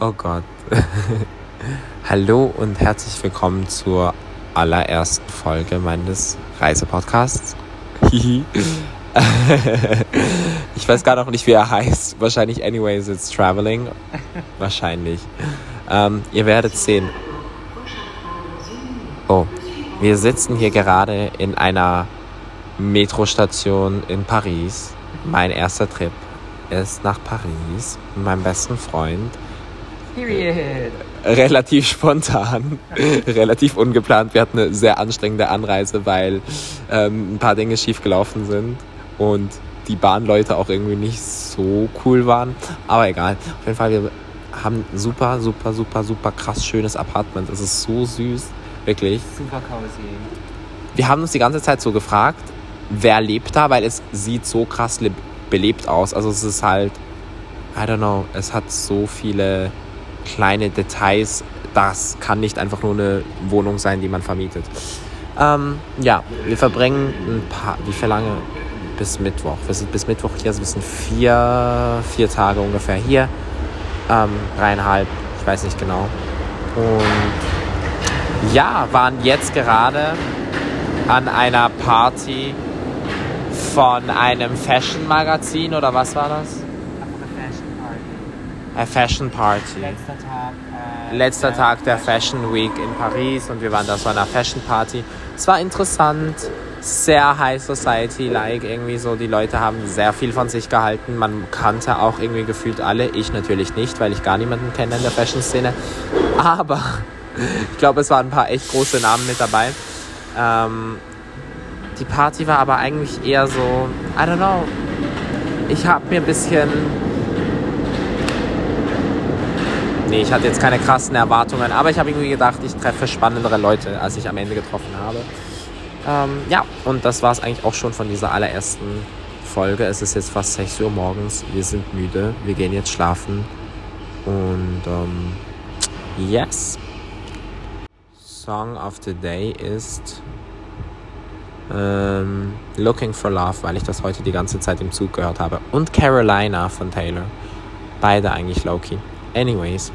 Oh Gott. Hallo und herzlich willkommen zur allerersten Folge meines Reisepodcasts. ich weiß gar noch nicht, wie er heißt. Wahrscheinlich Anyways It's Traveling. Wahrscheinlich. Ähm, ihr werdet sehen. Oh, wir sitzen hier gerade in einer Metrostation in Paris. Mein erster Trip ist nach Paris mit meinem besten Freund. Period. Relativ spontan, relativ ungeplant. Wir hatten eine sehr anstrengende Anreise, weil ähm, ein paar Dinge schief gelaufen sind und die Bahnleute auch irgendwie nicht so cool waren. Aber egal. Auf jeden Fall, wir haben ein super, super, super, super krass schönes Apartment. Es ist so süß, wirklich. Super cozy. Wir haben uns die ganze Zeit so gefragt, wer lebt da, weil es sieht so krass leb- belebt aus. Also es ist halt, I don't know, es hat so viele kleine Details. Das kann nicht einfach nur eine Wohnung sein, die man vermietet. Ähm, ja, wir verbringen ein paar, wie viel lange? Bis Mittwoch. Wir sind bis Mittwoch hier, also wir sind vier, vier Tage ungefähr hier. Ähm, dreieinhalb, ich weiß nicht genau. Und ja, waren jetzt gerade an einer Party von einem Fashion-Magazin oder was war das? Eine Fashion Party. Fashion. Letzter Tag. Äh, Letzter Tag der Fashion Week in Paris und wir waren da so einer Fashion Party. Es war interessant, sehr High Society-like irgendwie so. Die Leute haben sehr viel von sich gehalten. Man kannte auch irgendwie gefühlt alle. Ich natürlich nicht, weil ich gar niemanden kenne in der Fashion-Szene. Aber ich glaube, es waren ein paar echt große Namen mit dabei. Ähm, die Party war aber eigentlich eher so, I don't know. Ich habe mir ein bisschen Nee, ich hatte jetzt keine krassen Erwartungen, aber ich habe irgendwie gedacht, ich treffe spannendere Leute, als ich am Ende getroffen habe. Ähm, ja, und das war es eigentlich auch schon von dieser allerersten Folge. Es ist jetzt fast 6 Uhr morgens, wir sind müde, wir gehen jetzt schlafen und ähm, yes. Song of the Day ist ähm, Looking for Love, weil ich das heute die ganze Zeit im Zug gehört habe. Und Carolina von Taylor. Beide eigentlich Loki. Anyways,